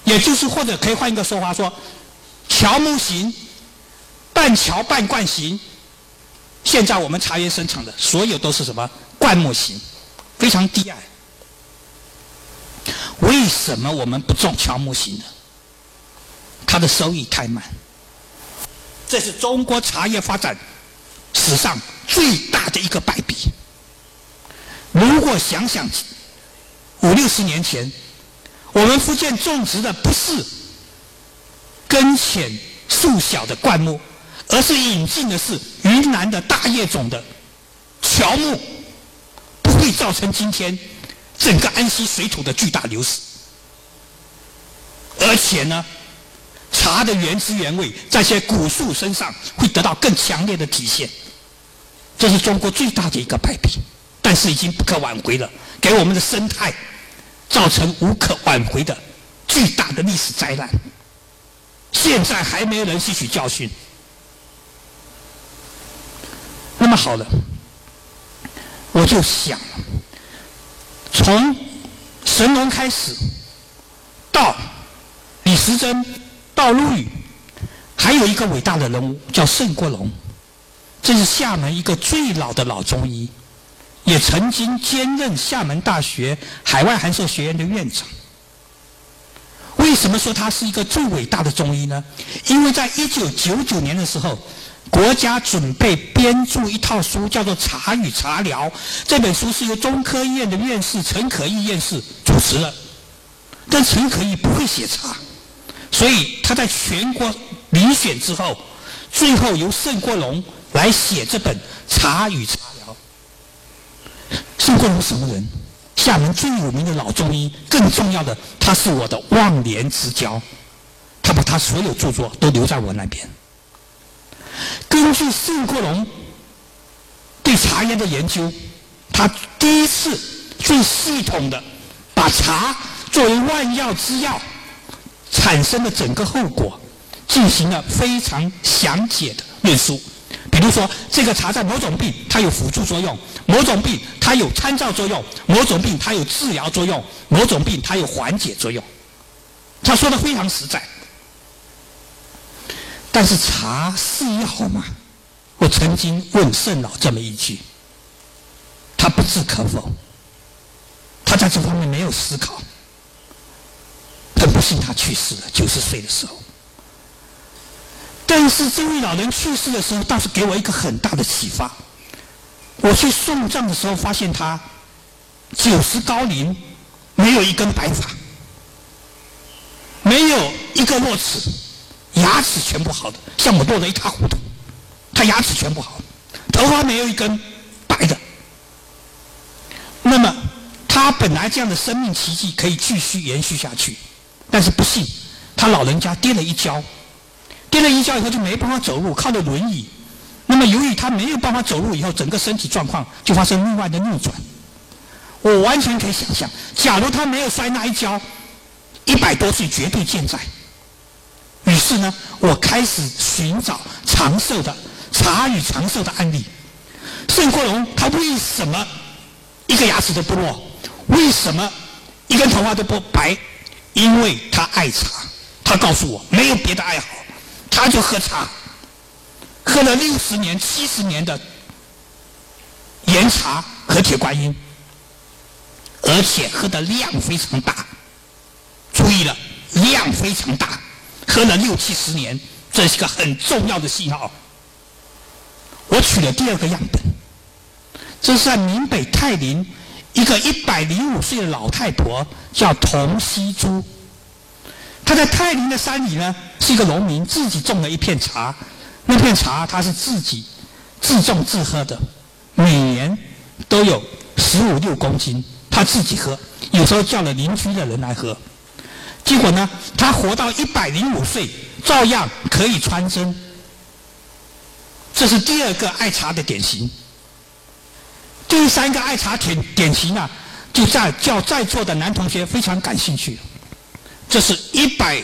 也就是或者可以换一个说法说，乔木型。半乔半灌型，现在我们茶园生产的所有都是什么灌木型，非常低矮。为什么我们不种乔木型的？它的收益太慢。这是中国茶叶发展史上最大的一个败笔。如果想想五六十年前，我们福建种植的不是根浅树小的灌木。而是引进的是云南的大叶种的乔木，不会造成今天整个安溪水土的巨大流失。而且呢，茶的原汁原味在些古树身上会得到更强烈的体现。这是中国最大的一个败笔，但是已经不可挽回了，给我们的生态造成无可挽回的巨大的历史灾难。现在还没有人吸取教训。那么好了，我就想，从神农开始，到李时珍，到陆羽，还有一个伟大的人物叫盛国龙，这是厦门一个最老的老中医，也曾经兼任厦门大学海外函授学院的院长。为什么说他是一个最伟大的中医呢？因为在一九九九年的时候，国家准备编著一套书，叫做《茶与茶疗》。这本书是由中科院的院士陈可义院士主持的。但陈可义不会写茶，所以他在全国遴选之后，最后由盛国龙来写这本《茶与茶疗》。盛国龙什么人？厦门最有名的老中医，更重要的，他是我的忘年之交。他把他所有著作都留在我那边。根据盛国龙对茶叶的研究，他第一次最系统的把茶作为万药之药产生的整个后果，进行了非常详解的论述。比如说，这个茶在某种病它有辅助作用，某种病它有参照作用，某种病它有治疗作用，某种病它有缓解作用。他说的非常实在。但是茶是药吗？我曾经问圣老这么一句，他不置可否。他在这方面没有思考。很不幸，他去世了，九十岁的时候。但是这位老人去世的时候，倒是给我一个很大的启发。我去送葬的时候，发现他九十高龄，没有一根白发，没有一个落齿，牙齿全部好的，像我落得一塌糊涂。他牙齿全部好，头发没有一根白的。那么他本来这样的生命奇迹可以继续延续下去，但是不幸，他老人家跌了一跤。跌了一跤以后就没办法走路，靠着轮椅。那么由于他没有办法走路，以后整个身体状况就发生另外的逆转。我完全可以想象，假如他没有摔那一跤，一百多岁绝对健在。于是呢，我开始寻找长寿的茶与长寿的案例。盛国龙他为什么一个牙齿都不落？为什么一根头发都不白？因为他爱茶。他告诉我，没有别的爱好。他就喝茶，喝了六十年、七十年的岩茶和铁观音，而且喝的量非常大。注意了，量非常大，喝了六七十年，这是个很重要的信号。我取了第二个样本，这是在闽北泰林一个一百零五岁的老太婆，叫童希珠。她在泰林的山里呢，是一个农民，自己种了一片茶。那片茶她是自己自种自喝的，每年都有十五六公斤，她自己喝，有时候叫了邻居的人来喝。结果呢，他活到一百零五岁，照样可以穿针。这是第二个爱茶的典型。第三个爱茶典典型呢，就在叫在座的男同学非常感兴趣。这是一百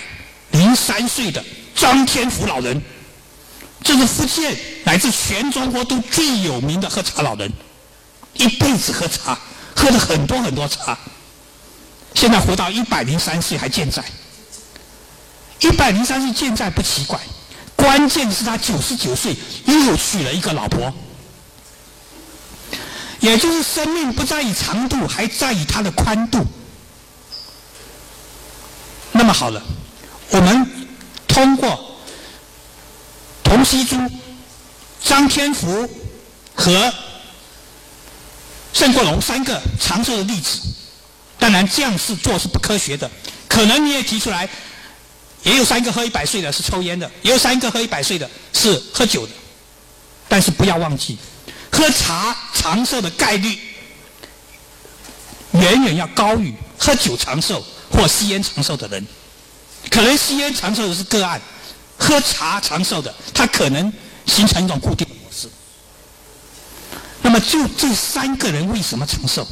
零三岁的张天福老人，这是福建乃至全中国都最有名的喝茶老人，一辈子喝茶，喝了很多很多茶，现在活到一百零三岁还健在。一百零三岁健在不奇怪，关键是他九十九岁又娶了一个老婆，也就是生命不在于长度，还在于它的宽度。那么好了，我们通过童希珠、张天福和盛国龙三个长寿的例子，当然这样是做是不科学的。可能你也提出来，也有三个喝一百岁的是抽烟的，也有三个喝一百岁的是喝酒的。但是不要忘记，喝茶长寿的概率远远要高于喝酒长寿。或吸烟长寿的人，可能吸烟长寿的是个案，喝茶长寿的，他可能形成一种固定模式。那么就这三个人为什么长寿？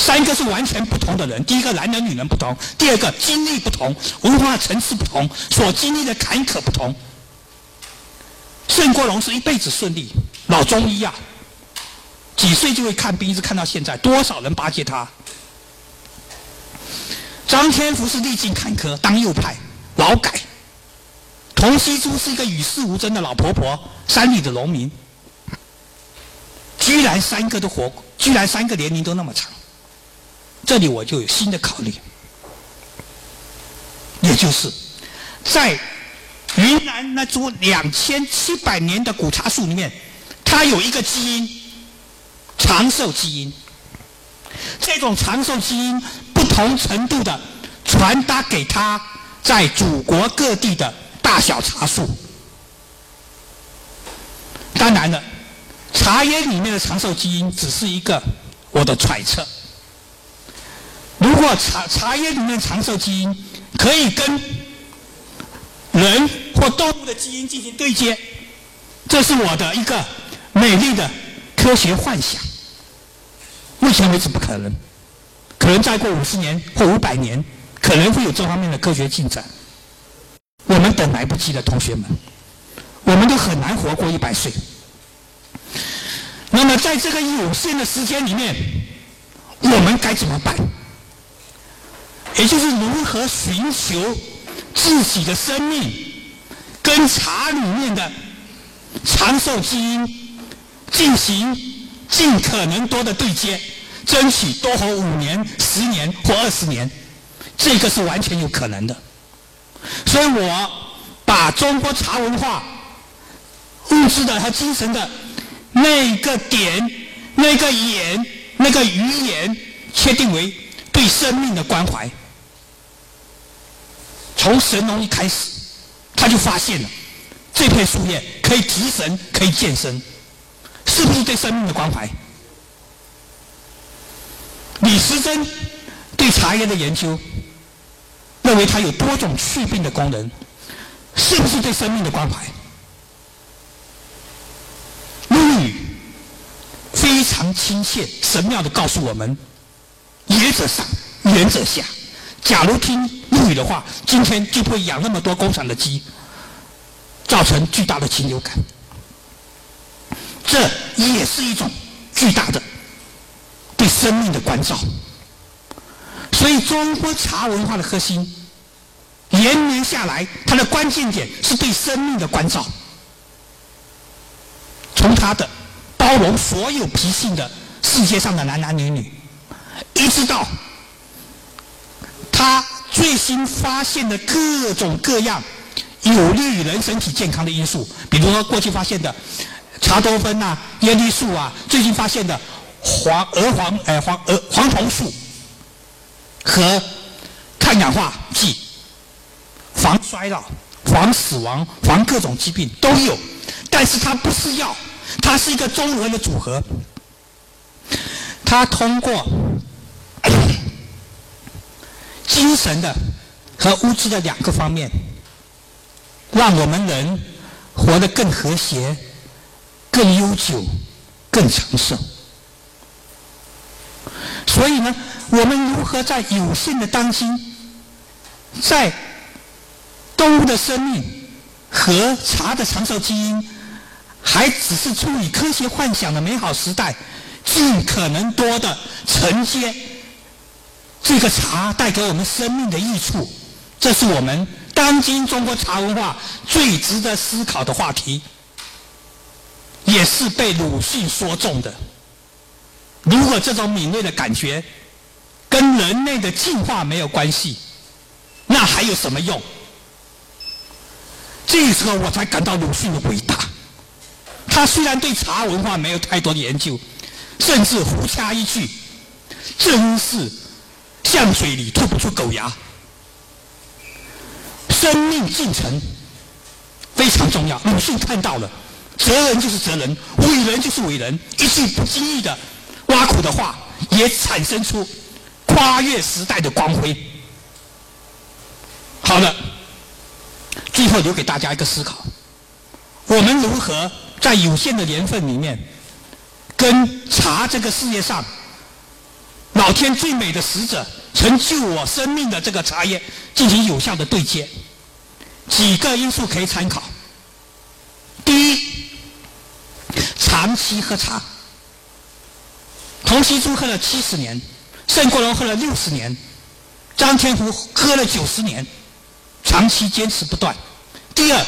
三个是完全不同的人，第一个男人女人不同，第二个经历不同，文化层次不同，所经历的坎坷不同。盛国龙是一辈子顺利，老中医啊，几岁就会看病，一直看到现在，多少人巴结他。张天福是历尽坎坷，当右派，劳改；童希珠是一个与世无争的老婆婆，山里的农民。居然三个都活居然三个年龄都那么长，这里我就有新的考虑，也就是在云南那株两千七百年的古茶树里面，它有一个基因，长寿基因。这种长寿基因不同程度的传达给他在祖国各地的大小茶树。当然了，茶叶里面的长寿基因只是一个我的揣测。如果茶茶叶里面长寿基因可以跟人或动物的基因进行对接，这是我的一个美丽的科学幻想。目前为止不可能，可能再过五十年或五百年，可能会有这方面的科学进展。我们等来不及了，同学们，我们都很难活过一百岁。那么在这个有限的时间里面，我们该怎么办？也就是如何寻求自己的生命跟茶里面的长寿基因进行尽可能多的对接。争取多活五年、十年或二十年，这个是完全有可能的。所以我把中国茶文化物质的和精神的那个点、那个眼、那个语言，确定为对生命的关怀。从神农一开始，他就发现了这片树叶可以提神、可以健身，是不是对生命的关怀？李时珍对茶叶的研究，认为它有多种祛病的功能，是不是对生命的关怀？陆羽非常亲切、神妙的告诉我们：野者上，远者下。假如听陆羽的话，今天就不会养那么多工厂的鸡，造成巨大的禽流感。这也是一种巨大的。对生命的关照，所以中国茶文化的核心，延绵下来，它的关键点是对生命的关照。从它的包容所有脾性的世界上的男男女女，一直到他最新发现的各种各样有利于人身体健康的因素，比如说过去发现的茶多酚啊、叶绿素啊，最近发现的。黄鹅黄哎黄鹅黄酮素和抗氧化剂，防衰老、防死亡、防各种疾病都有，但是它不是药，它是一个综合的组合。它通过精神的和物质的两个方面，让我们人活得更和谐、更悠久、更长寿。所以呢，我们如何在有限的当今，在动物的生命和茶的长寿基因还只是处于科学幻想的美好时代，尽可能多的承接这个茶带给我们生命的益处，这是我们当今中国茶文化最值得思考的话题，也是被鲁迅说中的。如果这种敏锐的感觉跟人类的进化没有关系，那还有什么用？这时候我才感到鲁迅的伟大。他虽然对茶文化没有太多的研究，甚至胡掐一句，真是向水里吐不出狗牙。生命进程非常重要，鲁迅看到了，哲人就是哲人，伟人就是伟人，一句不经意的。挖苦的话也产生出跨越时代的光辉。好了，最后留给大家一个思考：我们如何在有限的年份里面，跟茶这个世界上老天最美的使者、成就我生命的这个茶叶进行有效的对接？几个因素可以参考。第一，长期喝茶。童熙珠喝了七十年，盛国龙喝了六十年，张天福喝了九十年，长期坚持不断。第二，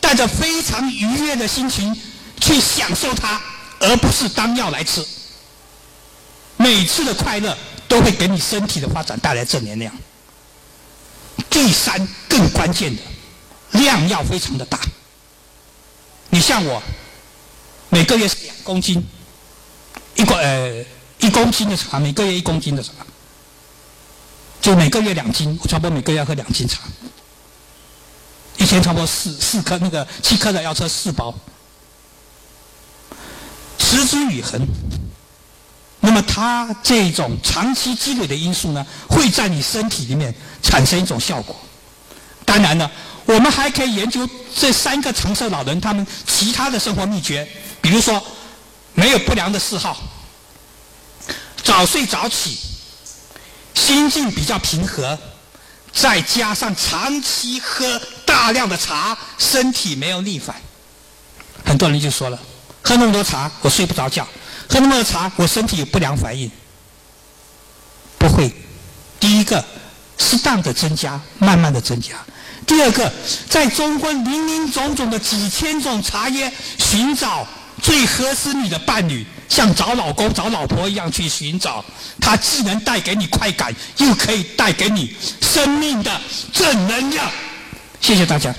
带着非常愉悦的心情去享受它，而不是当药来吃。每次的快乐都会给你身体的发展带来正能量。第三，更关键的，量要非常的大。你像我，每个月是两公斤，一个呃一公斤的茶，每个月一公斤的茶，就每个月两斤，我差不多每个月要喝两斤茶。一天差不多四四颗那个七颗的要吃四包，持之以恒。那么它这种长期积累的因素呢，会在你身体里面产生一种效果。当然了，我们还可以研究这三个长寿老人他们其他的生活秘诀，比如说没有不良的嗜好，早睡早起，心境比较平和。再加上长期喝大量的茶，身体没有逆反。很多人就说了，喝那么多茶，我睡不着觉；喝那么多茶，我身体有不良反应。不会，第一个，适当的增加，慢慢的增加；第二个，在中国林林总总的几千种茶叶，寻找最合适你的伴侣。像找老公、找老婆一样去寻找，它既能带给你快感，又可以带给你生命的正能量。谢谢大家。